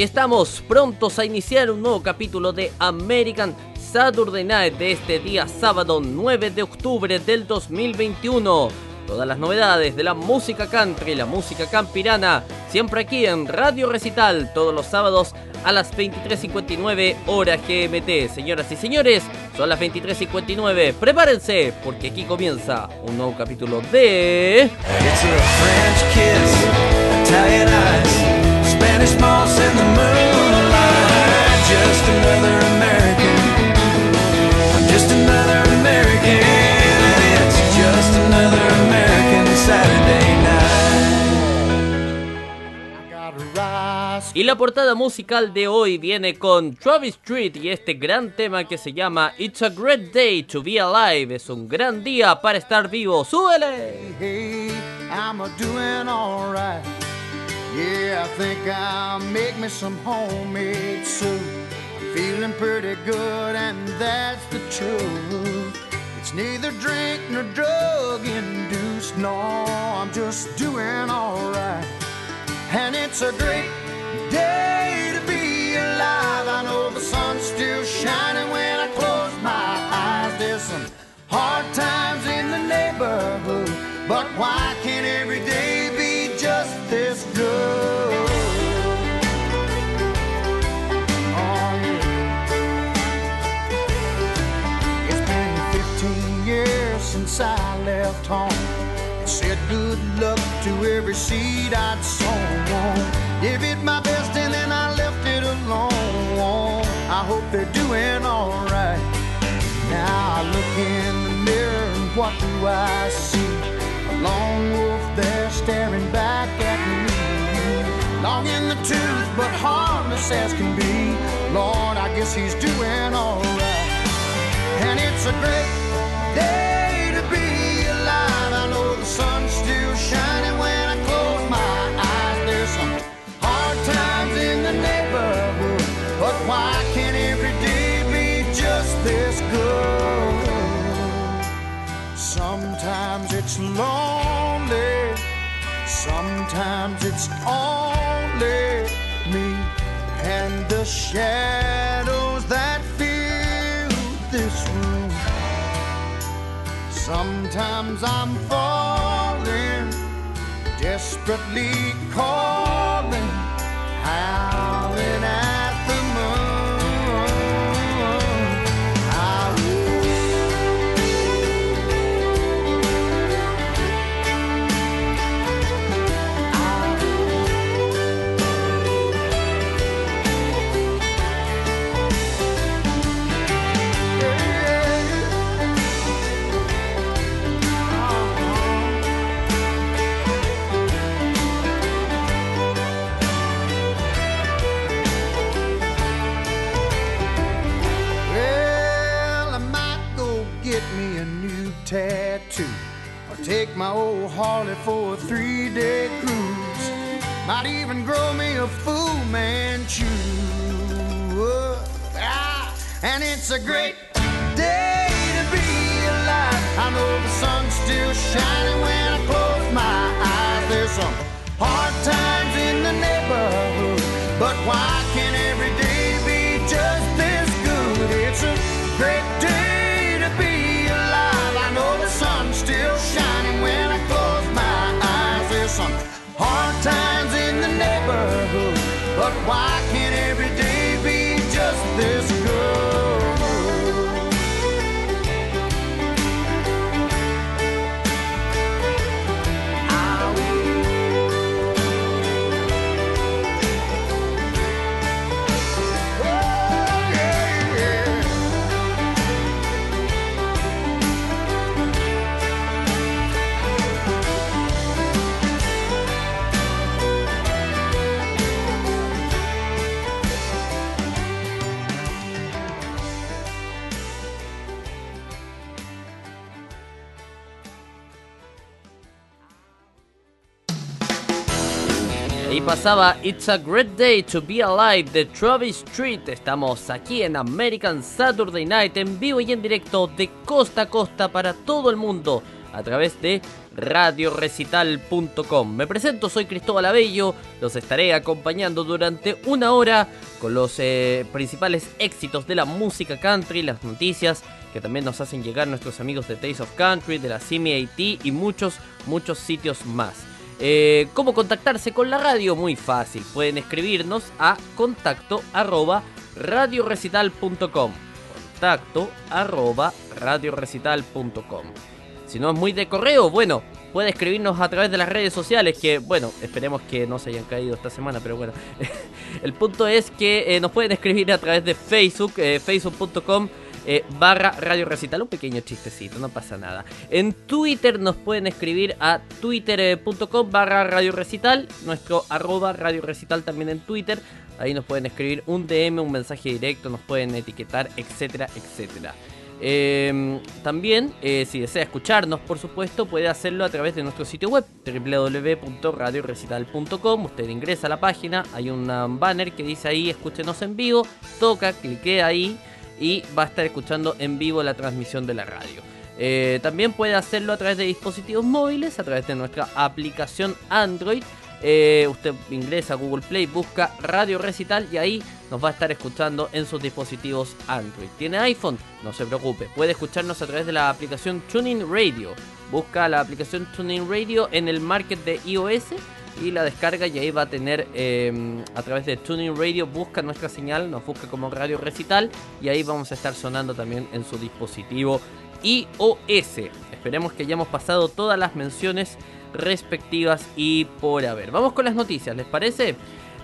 Aquí estamos prontos a iniciar un nuevo capítulo de American Saturday Night de este día sábado 9 de octubre del 2021. Todas las novedades de la música country, la música campirana, siempre aquí en Radio Recital, todos los sábados a las 23.59 horas GMT. Señoras y señores, son las 23.59. Prepárense, porque aquí comienza un nuevo capítulo de... It's a Spanish moss in the moonlight, just another American. I'm just another American. It's just another American Saturday Y la portada musical de hoy viene con Travis Street y este gran tema que se llama It's a Great Day to Be Alive. Es un gran día para estar vivo. ¡Súbele! Hey, I'm doing alright. Yeah, I think I'll make me some homemade soup. I'm feeling pretty good, and that's the truth. It's neither drink nor drug induced. No, I'm just doing alright. And it's a great day to be alive. I know the sun's still shining when I close my eyes. There's some hard times in the neighborhood, but why can't every day since I left home. And said good luck to every seed I'd sown. Give it my best and then I left it alone. I hope they're doing alright. Now I look in the mirror and what do I see? A lone wolf there staring back at me. Long in the tooth, but harmless as can be. Lord, I guess he's doing alright. And it's a great day Sometimes I'm falling, desperately calling my old Harley for a three-day cruise. Might even grow me a Fu Manchu. Ah, and it's a great day to be alive. I know the sun's still shining when I close my eyes. There's some hard times in the neighborhood, but why pasaba It's a Great Day to Be Alive de Travis Street. Estamos aquí en American Saturday Night en vivo y en directo de costa a costa para todo el mundo a través de radiorecital.com. Me presento, soy Cristóbal Abello, los estaré acompañando durante una hora con los eh, principales éxitos de la música country, las noticias que también nos hacen llegar nuestros amigos de Taste of Country, de la CMAT y muchos, muchos sitios más. Eh, ¿Cómo contactarse con la radio? Muy fácil, pueden escribirnos a contacto arroba radiorecital.com contacto arroba radiorecital.com si no es muy de correo, bueno, puede escribirnos a través de las redes sociales, que bueno, esperemos que no se hayan caído esta semana, pero bueno. El punto es que eh, nos pueden escribir a través de Facebook, eh, facebook.com eh, barra Radio Recital, un pequeño chistecito, no pasa nada. En Twitter nos pueden escribir a twitter.com barra Radio Recital, nuestro arroba Radio Recital también en Twitter. Ahí nos pueden escribir un DM, un mensaje directo, nos pueden etiquetar, etcétera, etcétera. Em, también, eh, si desea escucharnos, por supuesto, puede hacerlo a través de nuestro sitio web www.radiorecital.com. Usted ingresa a la página, hay un banner que dice ahí escúchenos en vivo, toca, clique ahí y va a estar escuchando en vivo la transmisión de la radio. Eh, también puede hacerlo a través de dispositivos móviles, a través de nuestra aplicación Android eh, usted ingresa a Google Play, busca Radio Recital y ahí nos va a estar escuchando en sus dispositivos Android. ¿Tiene iPhone? No se preocupe, puede escucharnos a través de la aplicación Tuning Radio. Busca la aplicación Tuning Radio en el market de iOS y la descarga y ahí va a tener em, a través de Tuning Radio, busca nuestra señal, nos busca como Radio Recital y ahí vamos a estar sonando también en su dispositivo iOS. Esperemos que hayamos pasado todas las menciones respectivas y por haber. Vamos con las noticias, ¿les parece?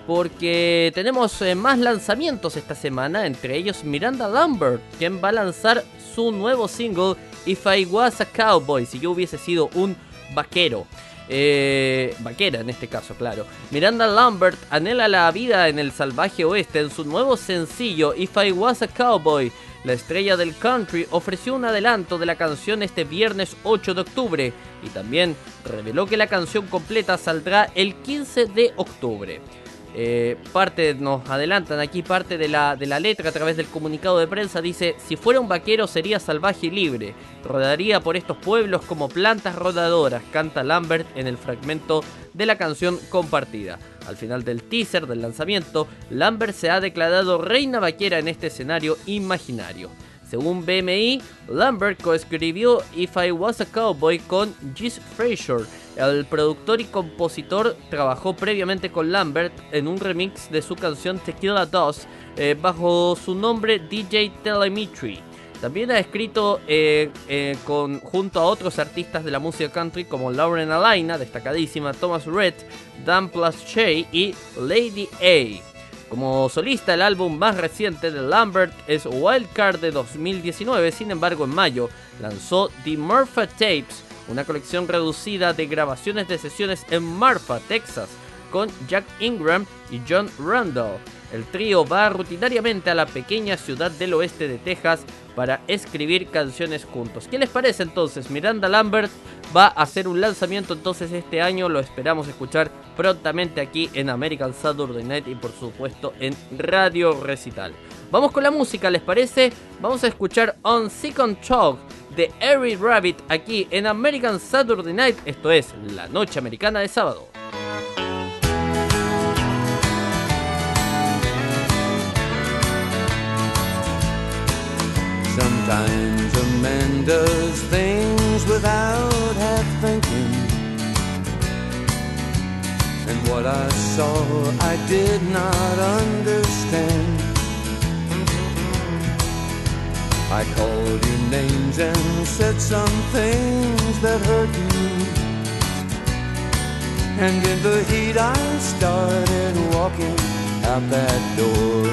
Porque tenemos eh, más lanzamientos esta semana, entre ellos Miranda Lambert, quien va a lanzar su nuevo single If I Was a Cowboy, si yo hubiese sido un vaquero. Eh, vaquera en este caso, claro. Miranda Lambert anhela la vida en el salvaje oeste en su nuevo sencillo If I Was a Cowboy, la estrella del country ofreció un adelanto de la canción este viernes 8 de octubre y también reveló que la canción completa saldrá el 15 de octubre. Eh, parte, nos adelantan aquí parte de la, de la letra a través del comunicado de prensa. Dice, si fuera un vaquero sería salvaje y libre. Rodaría por estos pueblos como plantas rodadoras, canta Lambert en el fragmento de la canción compartida. Al final del teaser del lanzamiento, Lambert se ha declarado reina vaquera en este escenario imaginario. Según BMI, Lambert coescribió If I Was a Cowboy con Gis Fraser. El productor y compositor trabajó previamente con Lambert en un remix de su canción Tequila Dust eh, bajo su nombre DJ Telemetry. También ha escrito eh, eh, con, junto a otros artistas de la música country como Lauren Alaina, destacadísima, Thomas Red, Dan Shea y Lady A. Como solista, el álbum más reciente de Lambert es Wildcard de 2019, sin embargo en mayo lanzó The Murphy Tapes, una colección reducida de grabaciones de sesiones en Marfa, Texas, con Jack Ingram y John Randall. El trío va rutinariamente a la pequeña ciudad del oeste de Texas para escribir canciones juntos. ¿Qué les parece entonces? Miranda Lambert va a hacer un lanzamiento entonces este año, lo esperamos escuchar prontamente aquí en American Saturday Night y por supuesto en Radio Recital. Vamos con la música, ¿les parece? Vamos a escuchar On Second Talk de Eric Rabbit aquí en American Saturday Night, esto es la noche americana de sábado. Sometimes a man does things without half thinking. And what I saw I did not understand. I called names and said some things that hurt you. And in the heat I started walking out that door.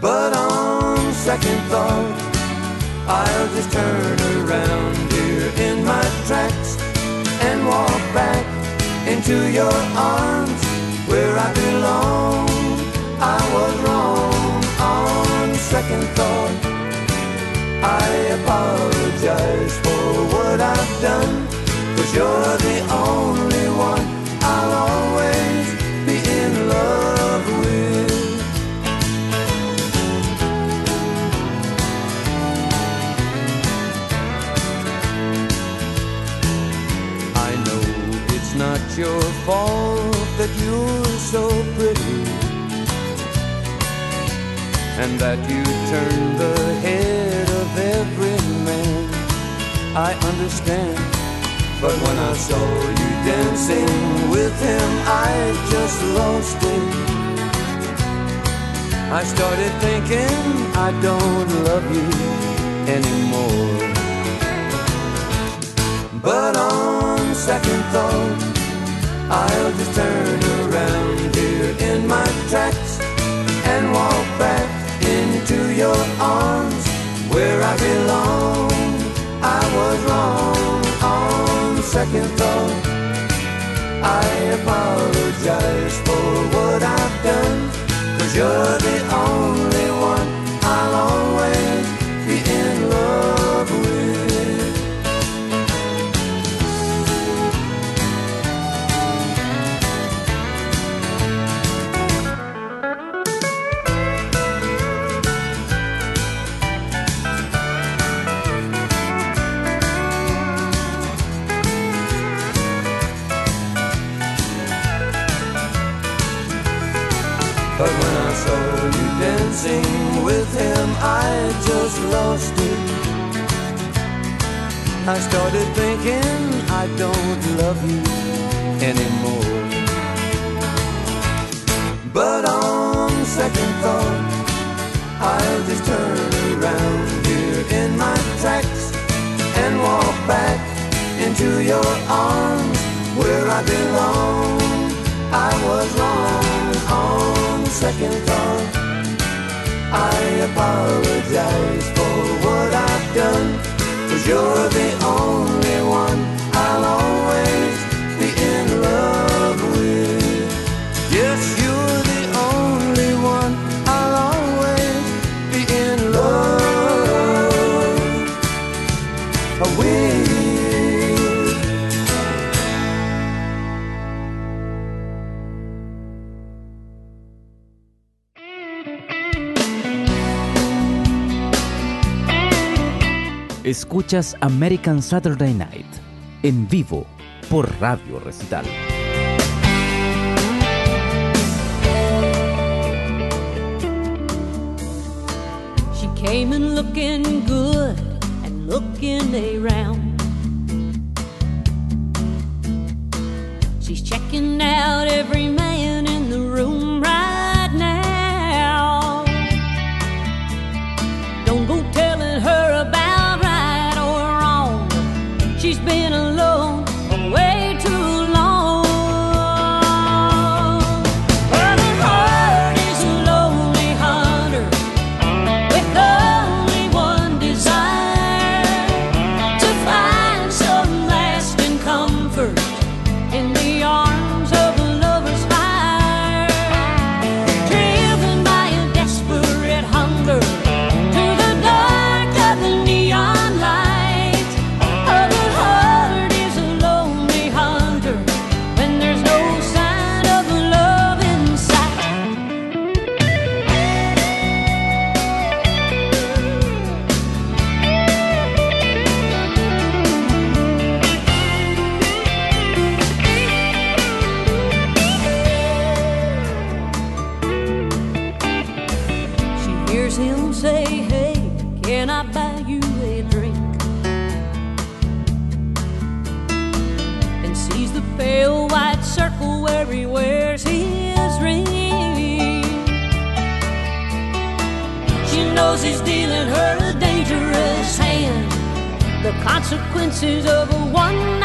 But on second thought, I'll just turn around here in my tracks and walk back into your arms where I belong. I was wrong on second thought. I apologize for what I've done, cause you're the only one I'll always be in love with. I know it's not your fault that you're so pretty and that you turn the every man. I understand, but when I saw you dancing with him, I just lost it. I started thinking I don't love you anymore. But on second thought, I'll just turn around here in my tracks and walk back into your arms where I belong. I was wrong on second thought. I apologize for what I've done, cause you're the only just lost it. I started thinking I don't love you anymore. But on second thought, I'll just turn around here in my tracks and walk back into your arms where I belong. I was wrong on second thought. I apologize for what I've done. Cause you're the only one I'll always Escuchas American Saturday Night en vivo por Radio Recital. She came in looking good and looking around. She's checking out every consequences of a one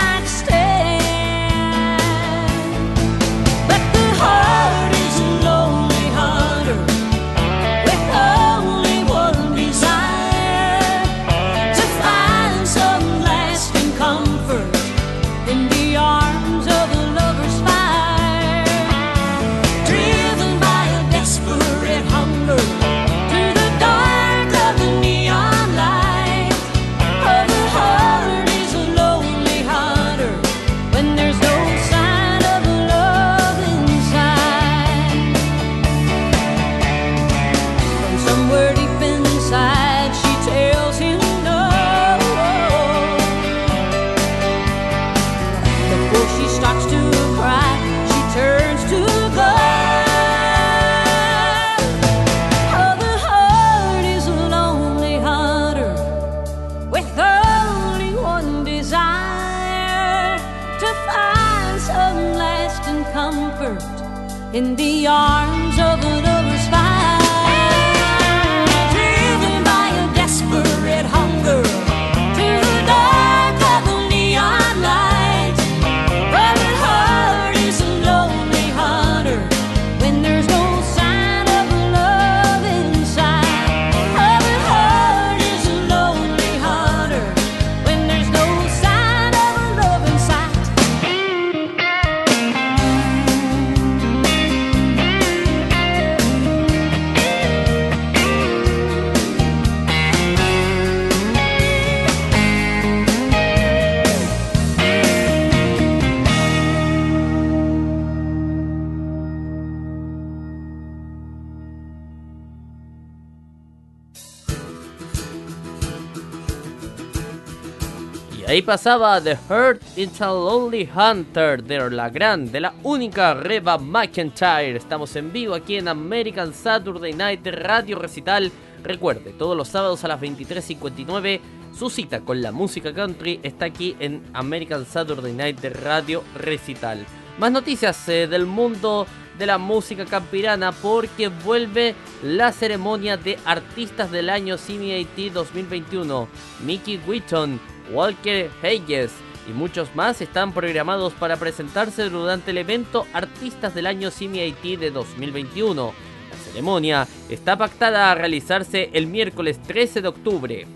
pasaba The Heart It's a Lonely Hunter de la gran, de la única Reba McIntyre. Estamos en vivo aquí en American Saturday Night Radio Recital. Recuerde, todos los sábados a las 23.59 su cita con la música country está aquí en American Saturday Night Radio Recital. Más noticias eh, del mundo de la música campirana porque vuelve la ceremonia de artistas del año CMAT 2021. Mickey Wheaton, Walker Hayes y muchos más están programados para presentarse durante el evento Artistas del año CMAT de 2021. La ceremonia está pactada a realizarse el miércoles 13 de octubre.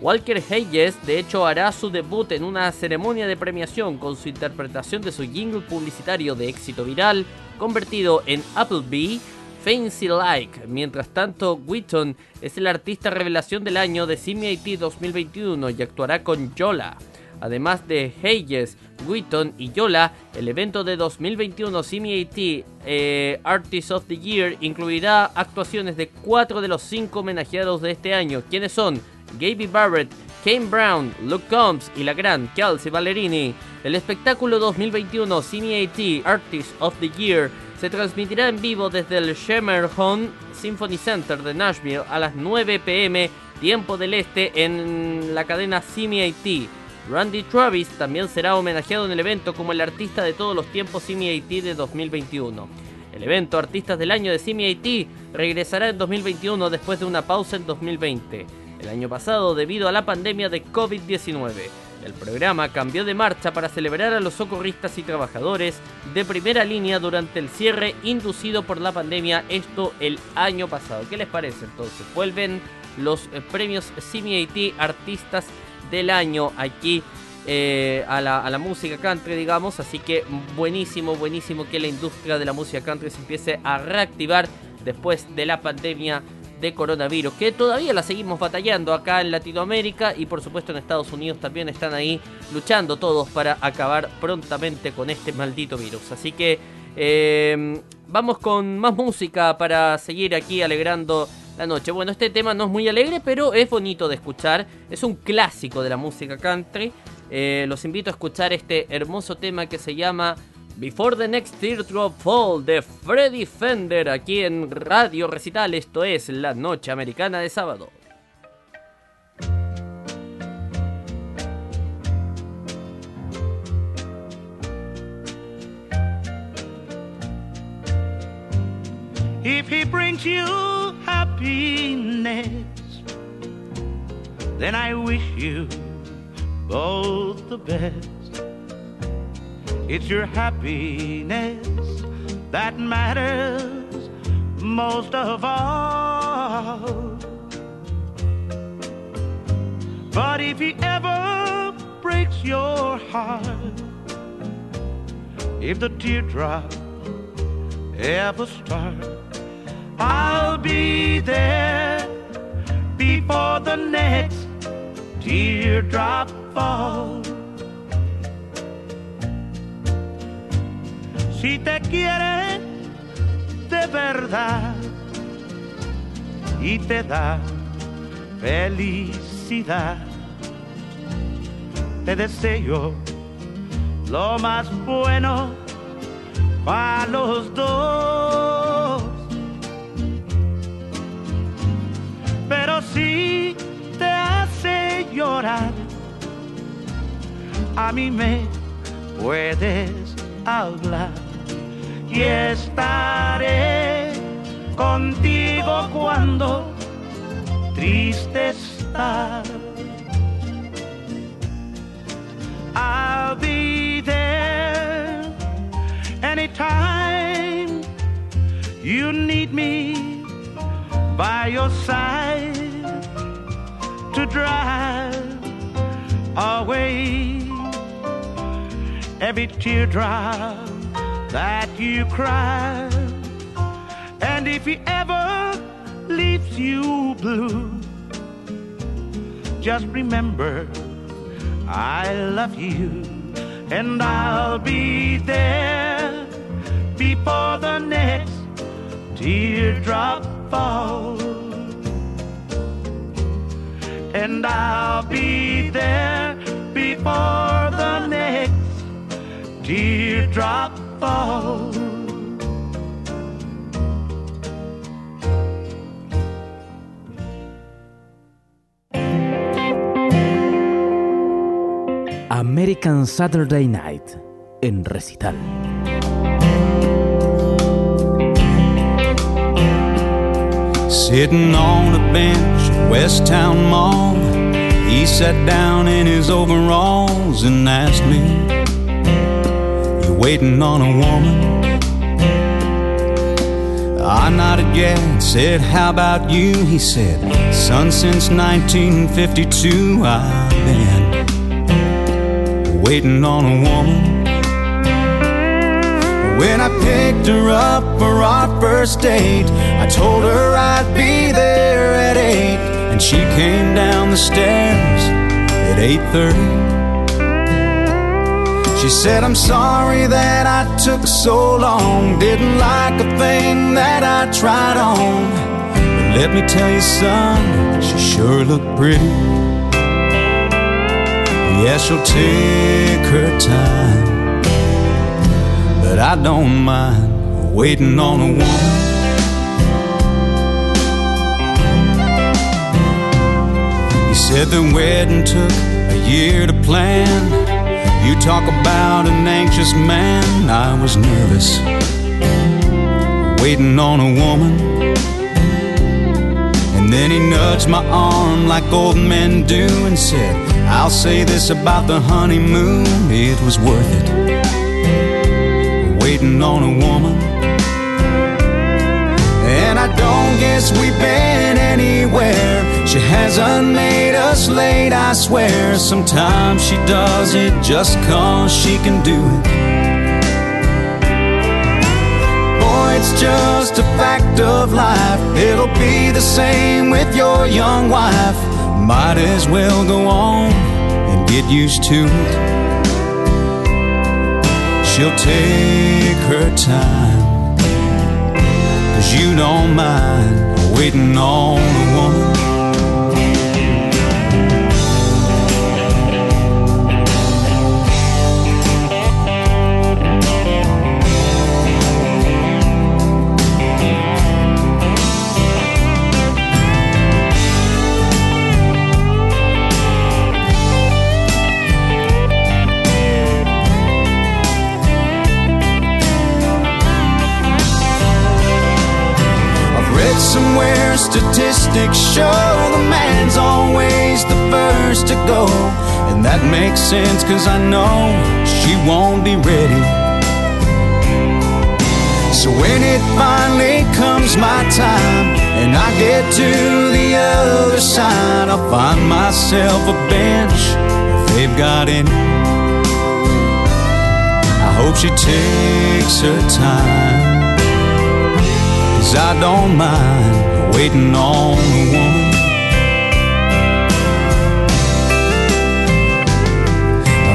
Walker Hayes de hecho hará su debut en una ceremonia de premiación con su interpretación de su jingle publicitario de éxito viral convertido en Applebee Fancy Like. Mientras tanto, Wheaton es el artista revelación del año de CMAT 2021 y actuará con Yola. Además de Hayes, Wheaton y Yola, el evento de 2021 CMAT eh, Artist of the Year incluirá actuaciones de cuatro de los cinco homenajeados de este año, quienes son Gaby Barrett, Kane Brown, Luke Combs y la gran Kelsey Ballerini. El espectáculo 2021 CMAT Artist of the Year se transmitirá en vivo desde el Shemerhon Symphony Center de Nashville a las 9 pm tiempo del este en la cadena CMAT. Randy Travis también será homenajeado en el evento como el artista de todos los tiempos CMAT de 2021. El evento Artistas del Año de CMAT regresará en 2021 después de una pausa en 2020. El año pasado debido a la pandemia de COVID-19. El programa cambió de marcha para celebrar a los socorristas y trabajadores de primera línea durante el cierre inducido por la pandemia, esto el año pasado. ¿Qué les parece entonces? Vuelven los eh, premios CMAT Artistas del Año aquí eh, a la música country, digamos. Así que buenísimo, buenísimo que la industria de la música country se empiece a reactivar después de la pandemia de coronavirus, que todavía la seguimos batallando acá en Latinoamérica y por supuesto en Estados Unidos también están ahí luchando todos para acabar prontamente con este maldito virus. Así que eh, vamos con más música para seguir aquí alegrando la noche. Bueno, este tema no es muy alegre, pero es bonito de escuchar. Es un clásico de la música country. Eh, los invito a escuchar este hermoso tema que se llama Before the Next Teardrop Fall de Freddy Fender aquí en Radio Recital. Esto es la noche americana de sábado. If he brings you happiness, then I wish you both the best. It's your happiness that matters most of all. But if he ever breaks your heart, if the teardrop ever start, I'll be there before the next teardrop falls. Si te quiere de verdad y te da felicidad, te deseo lo más bueno para los dos. Pero si te hace llorar, a mí me puedes hablar. Y estaré contigo cuando triste estar. I'll be there anytime you need me by your side to drive away every teardrop that you cry. And if he ever leaves you blue, just remember I love you and I'll be there before the next teardrop falls. And I'll be there before the next teardrop American Saturday Night en recital. Sitting on a bench West Town Mall, he sat down in his overalls and asked me, waiting on a woman? I nodded yeah and said, How about you? He said, Son, since 1952 I've been waiting on a woman. When I picked her up for our first date, I told her I'd be there at 8, and she came down the stairs at 8:30. She said, I'm sorry that I took so long, didn't like a thing that I tried on. But let me tell you, son, she sure looked pretty. Yeah, she'll take her time. But I don't mind waiting on a woman. He said the wedding took a year to plan. You talk about an anxious man. I was nervous waiting on a woman. And then he nudged my arm like old men do and said, I'll say this about the honeymoon, it was worth it. Waiting on a woman. Don't guess we've been anywhere. She hasn't made us late, I swear. Sometimes she does it just cause she can do it. Boy, it's just a fact of life. It'll be the same with your young wife. Might as well go on and get used to it. She'll take her time. You don't mind waiting on a somewhere statistics show the man's always the first to go. And that makes sense cause I know she won't be ready. So when it finally comes my time and I get to the other side, I'll find myself a bench if they've got any. I hope she takes her time. Cause I don't mind waiting on a woman.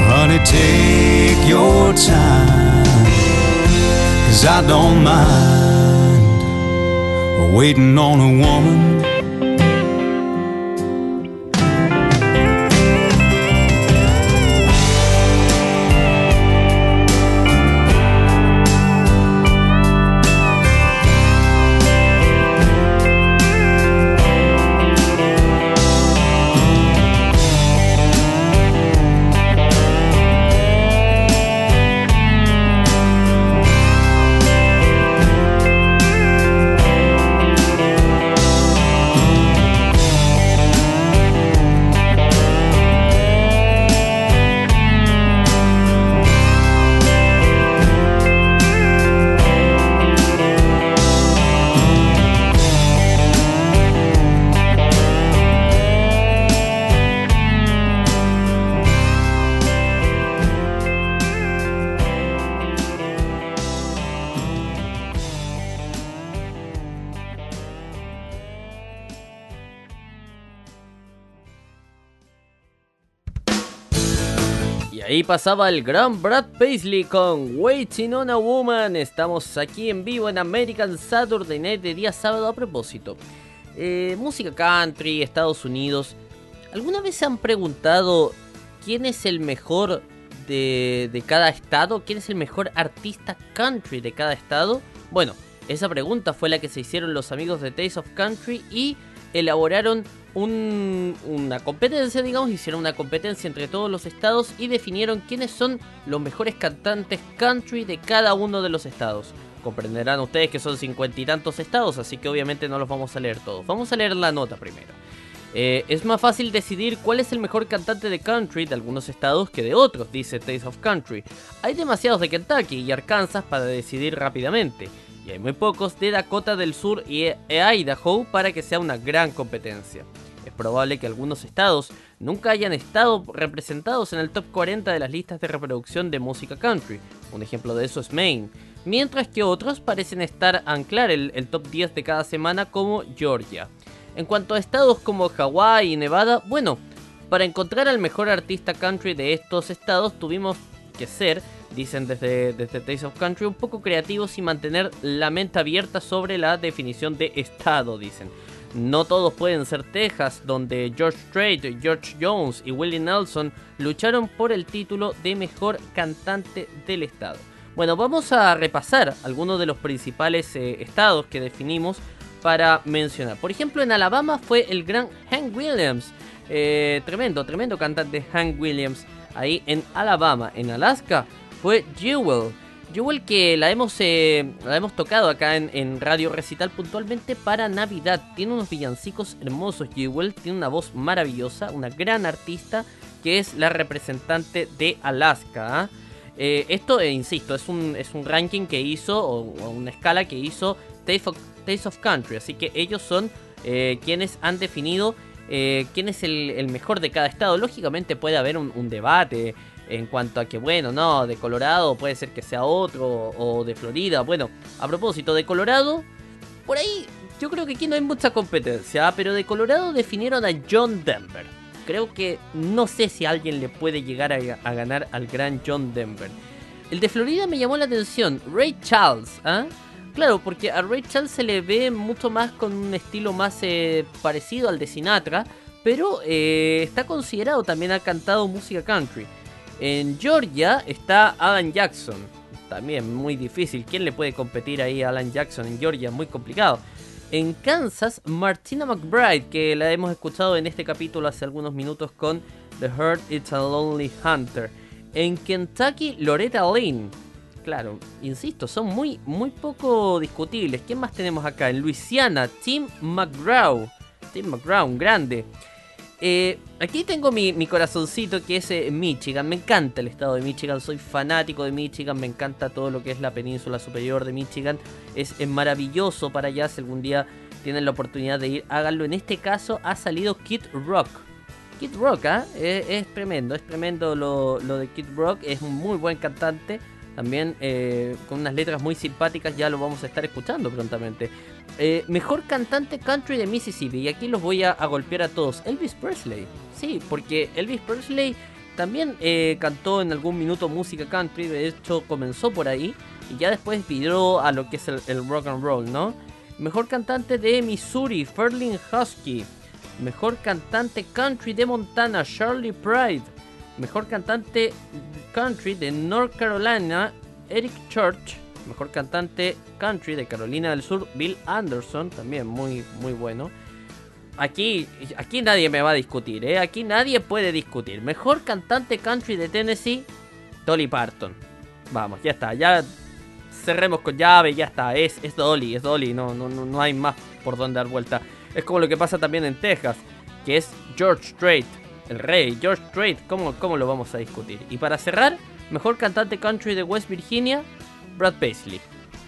Honey, take your time. Cause I don't mind waiting on a woman. Pasaba el gran Brad Paisley con Waiting on a Woman. Estamos aquí en vivo en American Saturday Night de día sábado a propósito. Eh, música country, Estados Unidos. ¿Alguna vez se han preguntado quién es el mejor de, de cada estado? ¿Quién es el mejor artista country de cada estado? Bueno, esa pregunta fue la que se hicieron los amigos de Taste of Country y elaboraron un- una competencia, digamos, hicieron una competencia entre todos los estados y definieron quiénes son los mejores cantantes country de cada uno de los estados. Comprenderán ustedes que son cincuenta y tantos estados, así que obviamente no los vamos a leer todos. Vamos a leer la nota primero. Eh, es más fácil decidir cuál es el mejor cantante de country de algunos estados que de otros, dice Taste of Country. Hay demasiados de Kentucky y Arkansas para decidir rápidamente, y hay muy pocos de Dakota del Sur y e Idaho para que sea una gran competencia. Probable que algunos estados nunca hayan estado representados en el top 40 de las listas de reproducción de música country. Un ejemplo de eso es Maine. Mientras que otros parecen estar anclar el, el top 10 de cada semana como Georgia. En cuanto a estados como Hawái y Nevada, bueno, para encontrar al mejor artista country de estos estados tuvimos que ser, dicen desde, desde Taste of Country, un poco creativos y mantener la mente abierta sobre la definición de estado, dicen. No todos pueden ser Texas, donde George Strait, George Jones y Willie Nelson lucharon por el título de mejor cantante del estado. Bueno, vamos a repasar algunos de los principales eh, estados que definimos para mencionar. Por ejemplo, en Alabama fue el gran Hank Williams. Eh, tremendo, tremendo cantante Hank Williams. Ahí en Alabama. En Alaska fue Jewel. Jewel que la hemos, eh, la hemos tocado acá en, Radio Recital puntualmente para Navidad. Tiene unos villancicos hermosos Jewel. Tiene una voz maravillosa. Una gran artista que es la representante de Alaska. ¿ah? Eh, esto, eh, insisto, es un, es un ranking que hizo, o, una escala que hizo Taste of, Taste of Country. Así que ellos son quienes han definido quién es el, mejor de cada estado. Lógicamente puede haber un debate en cuanto a que, bueno, no, de Colorado puede ser que sea otro, o de Florida. Bueno, a propósito de Colorado, por ahí yo creo que aquí no hay mucha competencia, ¿ah? pero de Colorado definieron a John Denver. Creo que no sé si alguien le puede llegar a, ganar al gran John Denver. El de Florida me llamó la atención, Ray Charles, ¿ah? Claro, porque a Ray Charles se le ve mucho más con un estilo más eh, parecido al de Sinatra, pero eh, está considerado también ha cantado música country. En Georgia está Alan Jackson, también muy difícil. ¿Quién le puede competir ahí a Alan Jackson en Georgia? Muy complicado. En Kansas, Martina McBride, que la hemos escuchado en este capítulo hace algunos minutos con The Heart It's a Lonely Hunter. En Kentucky, Loretta Lynn. Claro, insisto, son muy, muy poco discutibles. ¿Quién más tenemos acá? En Luisiana, Tim McGraw. Tim McGraw, un grande. Eh, aquí tengo mi, corazoncito que es eh, Michigan. Me encanta el estado de Michigan. Soy fanático de Michigan. Me encanta todo lo que es la península superior de Michigan. Es, maravilloso para allá. Si algún día tienen la oportunidad de ir, háganlo. En este caso ha salido Kid Rock. Kid Rock, ¿ah? es, es tremendo. Es tremendo lo, lo de Kid Rock. Es un muy buen cantante. También eh, con unas letras muy simpáticas. Ya lo vamos a estar escuchando prontamente. Eh, mejor cantante country de Mississippi. Y aquí los voy a, golpear a todos. Elvis Presley. Sí, porque Elvis Presley también eh, cantó en algún minuto música country. De hecho, comenzó por ahí. Y ya después viró a lo que es el, el rock and roll, ¿no? Mejor cantante de Missouri, Ferlin Husky. Mejor cantante country de Montana, Charlie Pride. Mejor cantante country de North Carolina, Eric Church. Mejor cantante country de Carolina del Sur, Bill Anderson. También muy, muy bueno. Aquí, aquí nadie me va a discutir, ¿eh? Aquí nadie puede discutir. Mejor cantante country de Tennessee, Dolly Parton. Vamos, ya está. Ya cerremos con llave, ya está. Es, es Dolly, es Dolly. No, no, no, hay más por donde dar vuelta. Es como lo que pasa también en Texas, que es George Strait, el rey. George Strait, ¿cómo, ¿cómo lo vamos a discutir? Y para cerrar, mejor cantante country de West Virginia, Brad Paisley.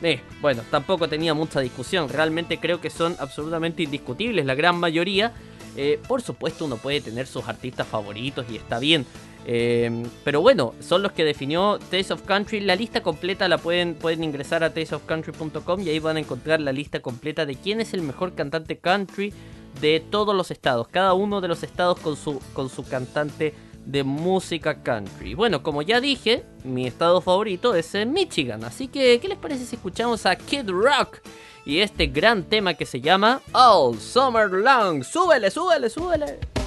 Eh, bueno, tampoco tenía mucha discusión. Realmente creo que son absolutamente indiscutibles la gran mayoría. Eh, por supuesto, uno puede tener sus artistas favoritos y está bien. Eh, pero bueno, son los que definió Taste of Country. La lista completa la pueden, pueden ingresar a tasteofcountry.com y ahí van a encontrar la lista completa de quién es el mejor cantante country de todos los estados. Cada uno de los estados con su, con su cantante de música country. Bueno, como ya dije, mi estado favorito es en Michigan, así que ¿qué les parece si escuchamos a Kid Rock y este gran tema que se llama All Summer Long? Súbele, súbele, súbele.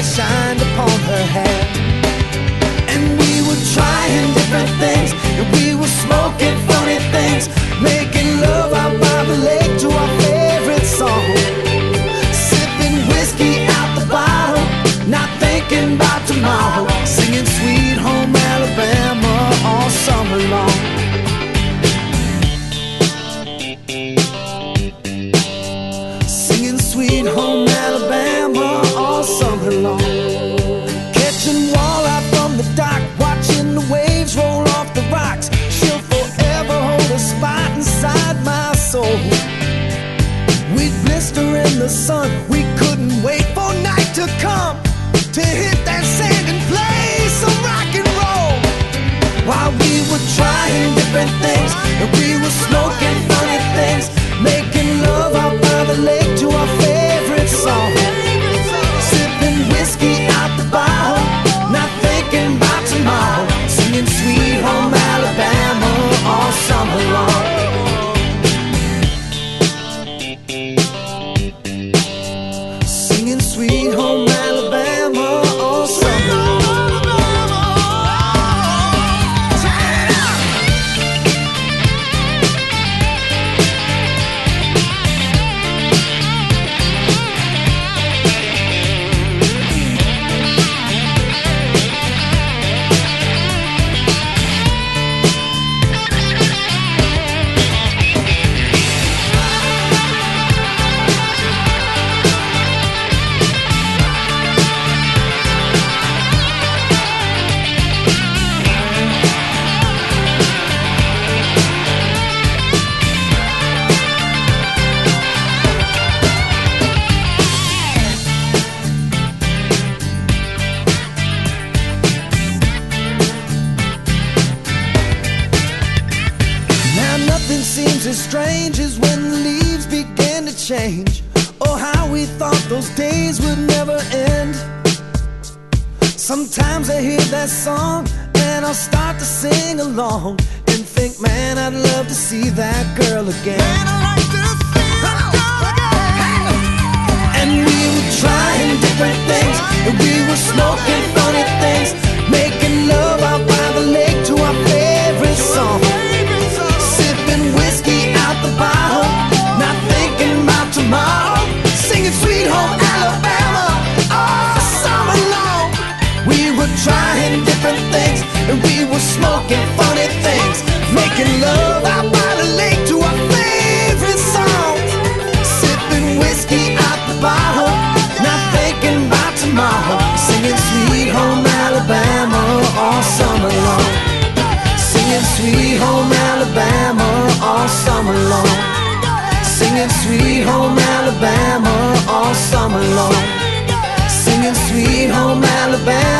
Moonlight shined upon her hair. And we were trying different things, and we were smoking funny things, making love out sun. We couldn't wait for night to come to hit that sand and play some rock and roll. While we were trying different things, and we were smoking funny things, as strange as when the leaves began to change. Oh, how we thought those days would never end. Sometimes I hear that song and I'll start to sing along and think, man, I'd love to see that girl again. And we were trying different things, and we were smoking funny things, making love out by the lake Singing Sweet Home Alabama all summer long. We were trying different things, and we were smoking funny things, making love out by the lake to our favorite song. Sipping whiskey out the bottle, not thinking about tomorrow. Singing Sweet Home Alabama all summer long. Singing Sweet Home Singing Sweet Home Alabama all summer long. Singing Sweet Home Alabama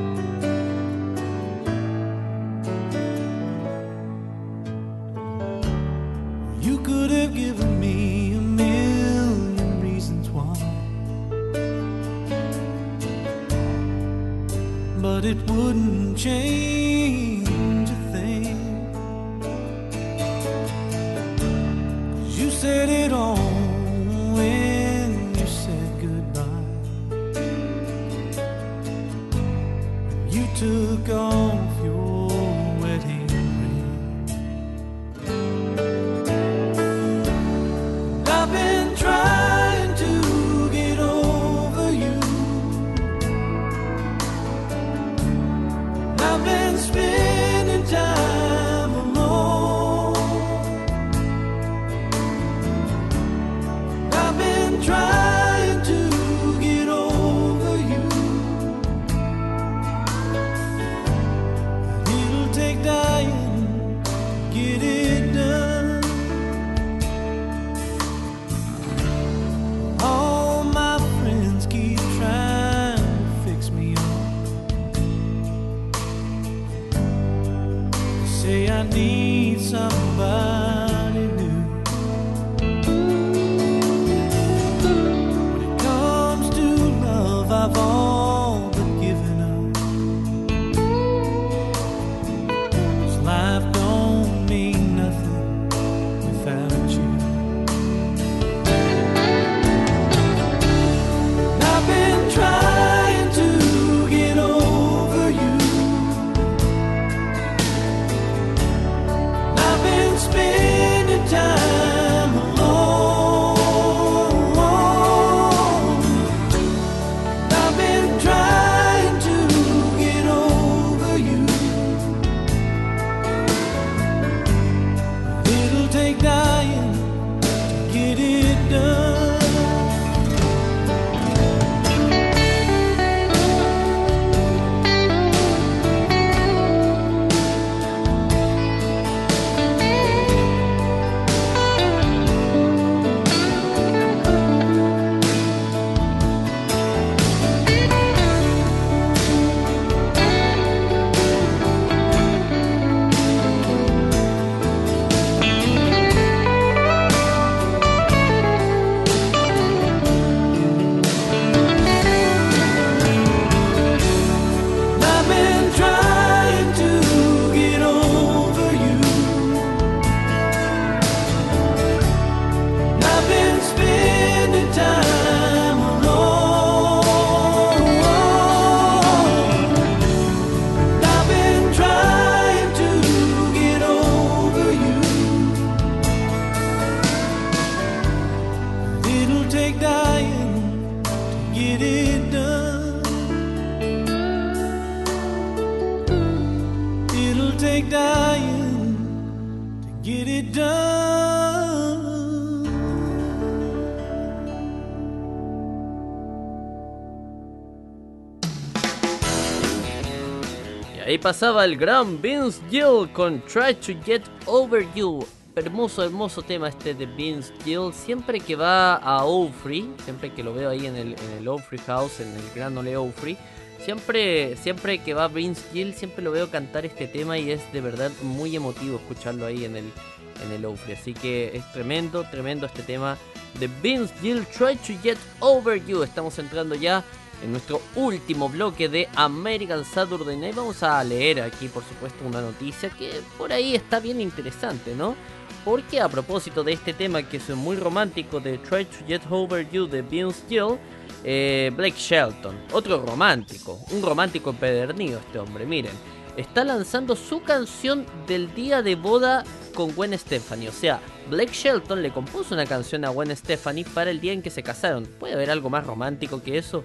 Ahí pasaba el gran Vince Gill con Try to Get Over You. Hermoso, hermoso tema este de Vince Gill. Siempre que va a Ofrey, siempre que lo veo ahí en el, en el House, en el Gran Ole Ofrey, siempre, siempre que va Vince Gill, siempre lo veo cantar este tema y es de verdad muy emotivo escucharlo ahí en el, en el. Así que es tremendo, tremendo este tema de Vince Gill, Try to Get Over You. Estamos entrando ya en nuestro último bloque de American Saturday Night. Vamos a leer aquí, por supuesto, una noticia que por ahí está bien interesante, ¿no? Porque a propósito de este tema que es muy romántico de Try to Get Over You de Vince Gill, eh, Blake Shelton, otro romántico, un romántico empedernido este hombre, miren, está lanzando su canción del día de boda con Gwen Stefani. O sea, Blake Shelton le compuso una canción a Gwen Stefani para el día en que se casaron. ¿Puede haber algo más romántico que eso?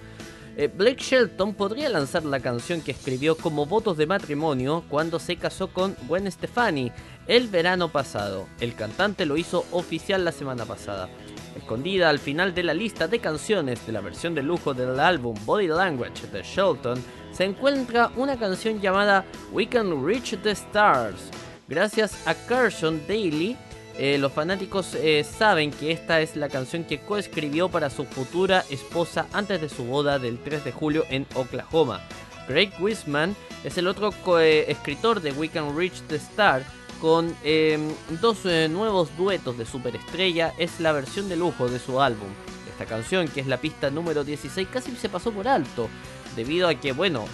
Eh, Blake Shelton podría lanzar la canción que escribió como votos de matrimonio cuando se casó con Gwen Stefani el verano pasado. El cantante lo hizo oficial la semana pasada. Escondida al final de la lista de canciones de la versión de lujo del álbum Body Language de Shelton, se encuentra una canción llamada We Can Reach the Stars. Gracias a Carson Daly, Eh, los fanáticos eh, saben que esta es la canción que coescribió para su futura esposa antes de su boda del 3 de julio en Oklahoma. Greg Wiseman es el otro escritor de We Can Reach the Star con eh, dos eh, nuevos duetos de superestrella. Es la versión de lujo de su álbum. Esta canción, que es la pista número 16, casi se pasó por alto debido a que, bueno,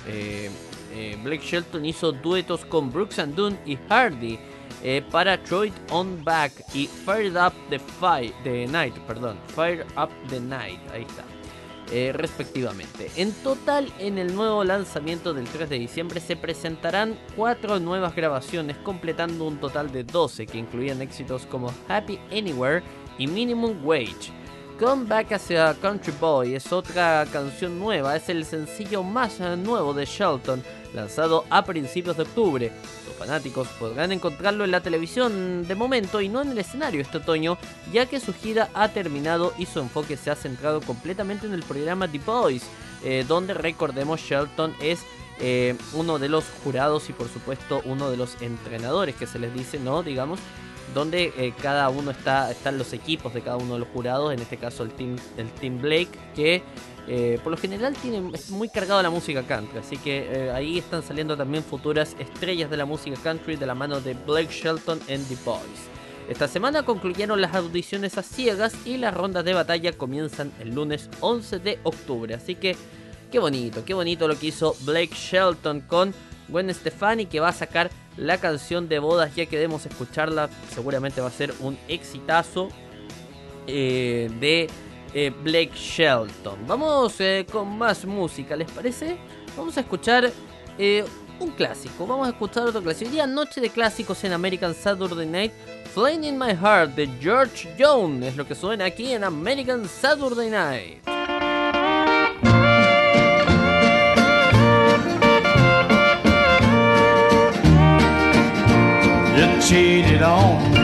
eh, Blake Shelton hizo duetos con Brooks and Dunn y Hardy eh, para Troy on Back y Fire Up the, Fight, the Night, perdón, Fire Up the Night, ahí está, eh, respectivamente. En total, en el nuevo lanzamiento del 3 de diciembre se presentarán cuatro nuevas grabaciones, completando un total de 12 que incluían éxitos como Happy Anywhere y Minimum Wage. Come Back as a Country Boy es otra canción nueva, es el sencillo más nuevo de Shelton, lanzado a principios de octubre. Los fanáticos podrán encontrarlo en la televisión de momento y no en el escenario este otoño, ya que su gira ha terminado y su enfoque se ha centrado completamente en el programa The Boys, eh, donde recordemos Shelton es eh, uno de los jurados y por supuesto uno de los entrenadores que se les dice, ¿no? Digamos, donde eh, cada uno está, están los equipos de cada uno de los jurados, en este caso el Team, el team Blake, que eh, por lo general tiene, es muy cargado la música country, así que eh, ahí están saliendo también futuras estrellas de la música country de la mano de Blake Shelton en The Boys. Esta semana concluyeron las audiciones a ciegas y las rondas de batalla comienzan el lunes 11 de octubre, así que qué bonito, qué bonito lo que hizo Blake Shelton con Gwen Stefani que va a sacar la canción de bodas, ya queremos escucharla, seguramente va a ser un exitazo eh, de eh, Blake Shelton. Vamos eh, con más música, ¿les parece? Vamos a escuchar un clásico, vamos a escuchar otro clásico. Hoy día noche de clásicos en American Saturday Night. Flame in My Heart de George Jones es lo que suena aquí en American Saturday Night. Cheated on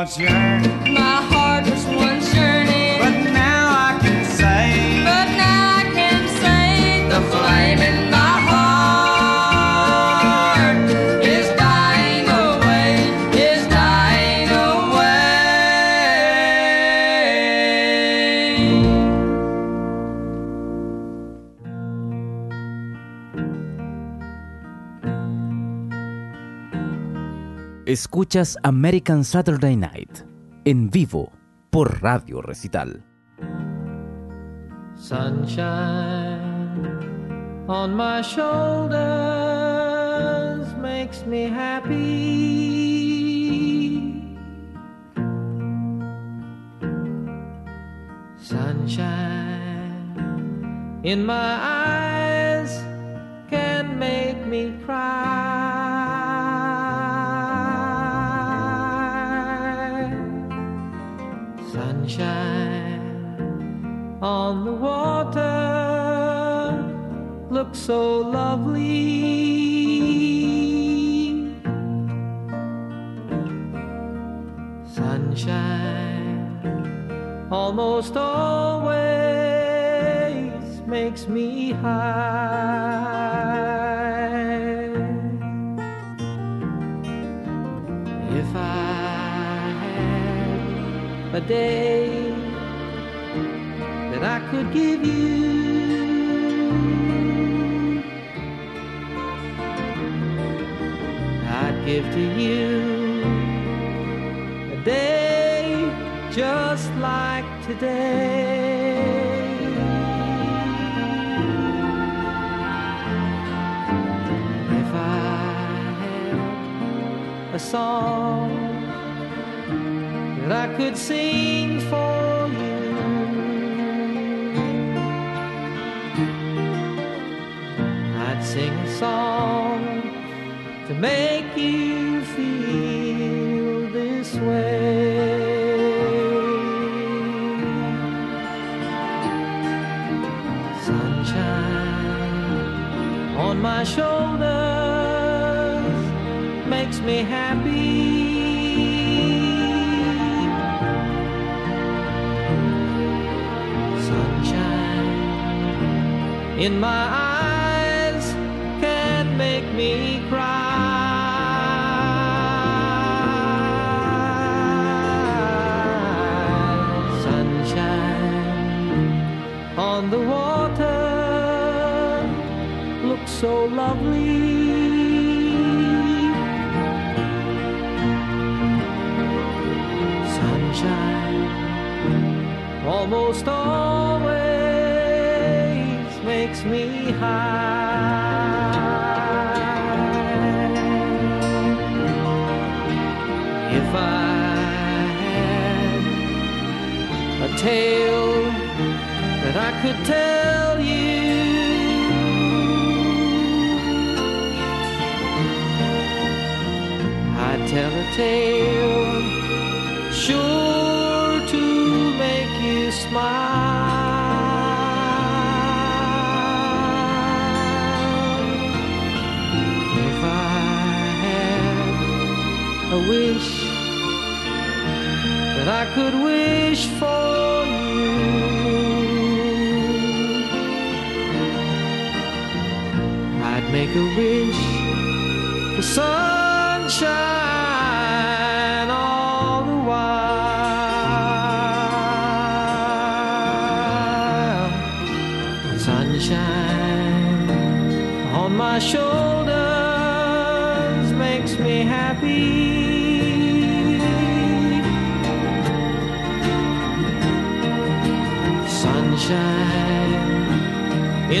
much your. Escuchas American Saturday Night en vivo por Radio Recital. Sunshine on my shoulders makes me happy. Sunshine in my eyes can make me cry. Sunshine on the water looks so lovely. Sunshine almost always makes me high. A day that I could give you. I'd give to you a day just like today. If I had a song could sing for you, I'd sing a song to make you feel this way. Sunshine on my shoulders makes me happy. In my eyes can make me cry. Sunshine on the water looks so lovely. Sunshine almost always high. If I had a tale that I could tell you. I'd tell a tale could wish for you. I'd make a wish for sunshine all the while. Sunshine on my shoulders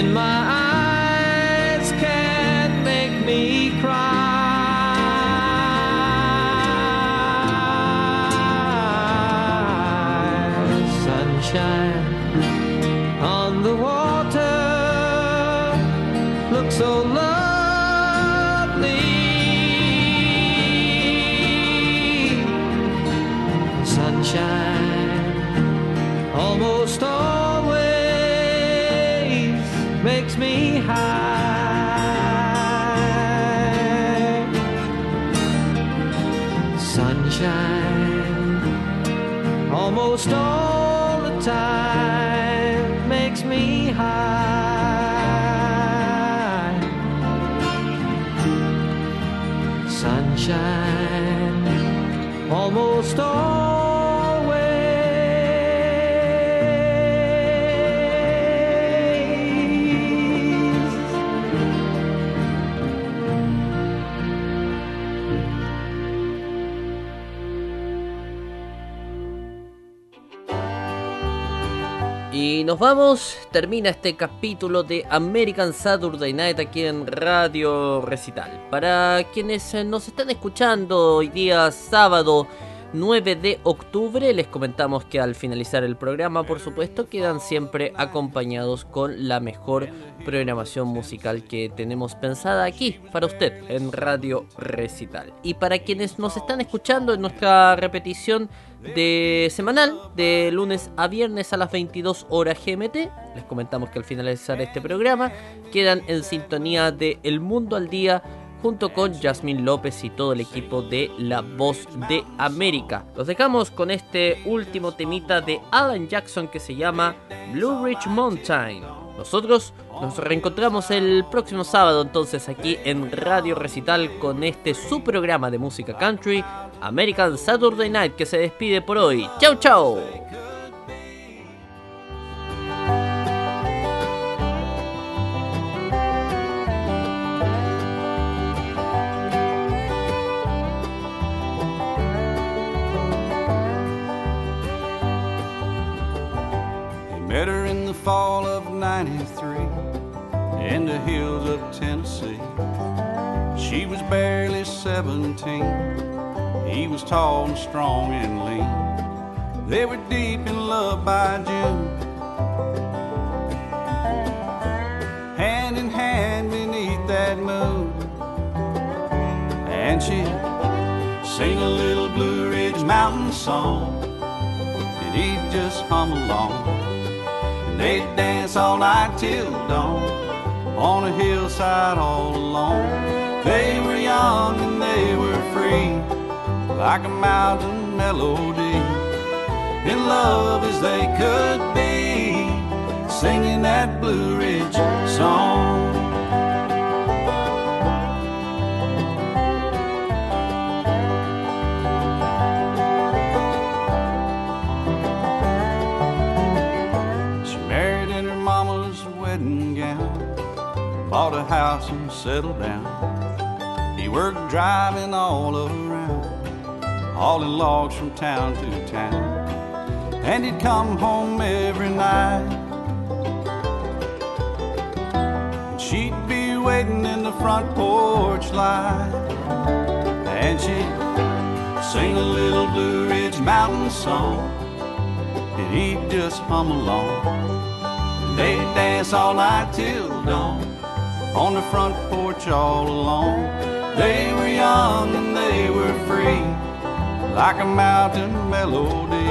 in my nos vamos, termina este capítulo de American Saturday Night aquí en Radio Recital. Para quienes eh, nos están escuchando hoy día sábado 9 de octubre. Les comentamos que al finalizar el programa, por supuesto, quedan siempre acompañados con la mejor programación musical que tenemos pensada aquí para usted en Radio Recital. Y para quienes nos están escuchando en nuestra repetición de semanal, de lunes a viernes a las 22 horas GMT, les comentamos que al finalizar este programa quedan en sintonía de El Mundo al Día junto con Yasmín López y todo el equipo de La Voz de América. Los dejamos con este último temita de Alan Jackson que se llama Blue Ridge Mountain. Nosotros nos reencontramos el próximo sábado entonces aquí en Radio Recital con este su programa de música country, American Saturday Night, que se despide por hoy. ¡Chao, chao! Fall of 93 in the hills of Tennessee. She was barely 17. He was tall and strong and lean. They were deep in love by June. Hand in hand beneath that moon. And she'd sing a little Blue Ridge Mountain song and he'd just hum along. They'd dance all night till dawn on a hillside all alone. They were young and they were free, like a mountain melody, in love as they could be, singing that Blue Ridge song. Bought a house and settled down. He worked driving all around, hauling logs from town to town. And he'd come home every night. And she'd be waiting in the front porch light. And she'd sing a little Blue Ridge Mountain song and he'd just hum along. And they'd dance all night till dawn on the front porch all alone. They were young and they were free, like a mountain melody,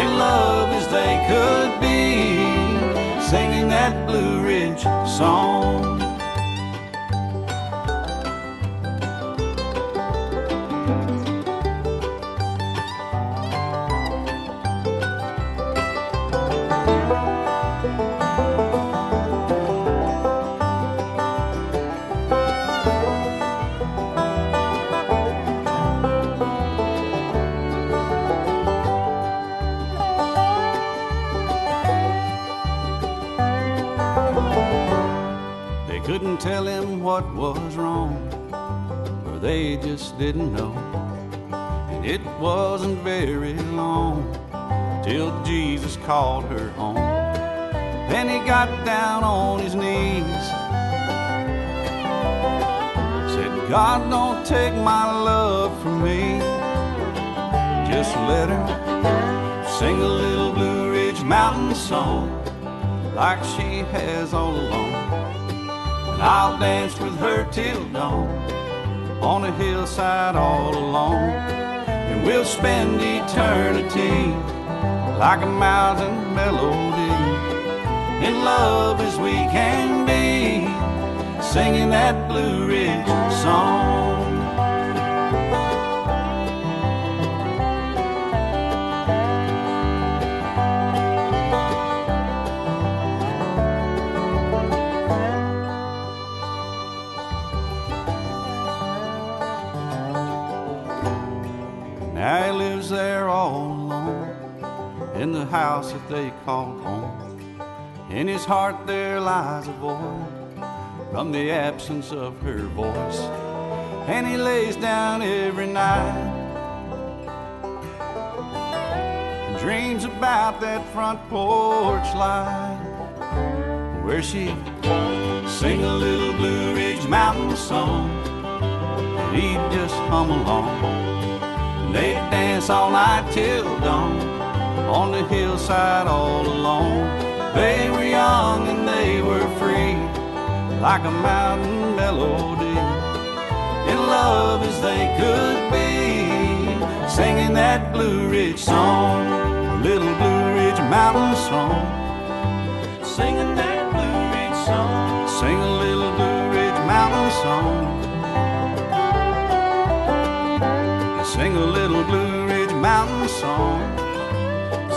in love as they could be, singing that Blue Ridge song. They just didn't know. And it wasn't very long till Jesus called her home. Then he got down on his knees, said, God, don't take my love from me. Just let her sing a little Blue Ridge Mountain song like she has all along. And I'll dance with her till dawn on a hillside all alone. And we'll spend eternity like a mountain melody in love as we can be, singing that Blue Ridge song. That they call home. In his heart there lies a void from the absence of her voice. And he lays down every night and dreams about that front porch light where she sing a little Blue Ridge Mountain song and he'd just hum along. And They'd dance all night till dawn on the hillside all alone. They were young and they were free, like a mountain melody. In love as they could be, singing that Blue Ridge song, little Blue Ridge mountain song. Singing that Blue Ridge song, sing a little Blue Ridge mountain song. Sing a little Blue Ridge mountain song.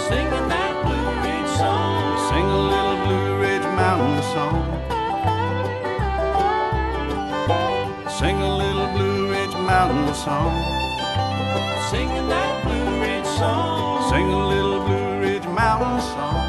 Singing that Blue Ridge song. Sing a little Blue Ridge mountain song. Sing a little Blue Ridge mountain song. Singing that Blue Ridge song. Sing a little Blue Ridge mountain song.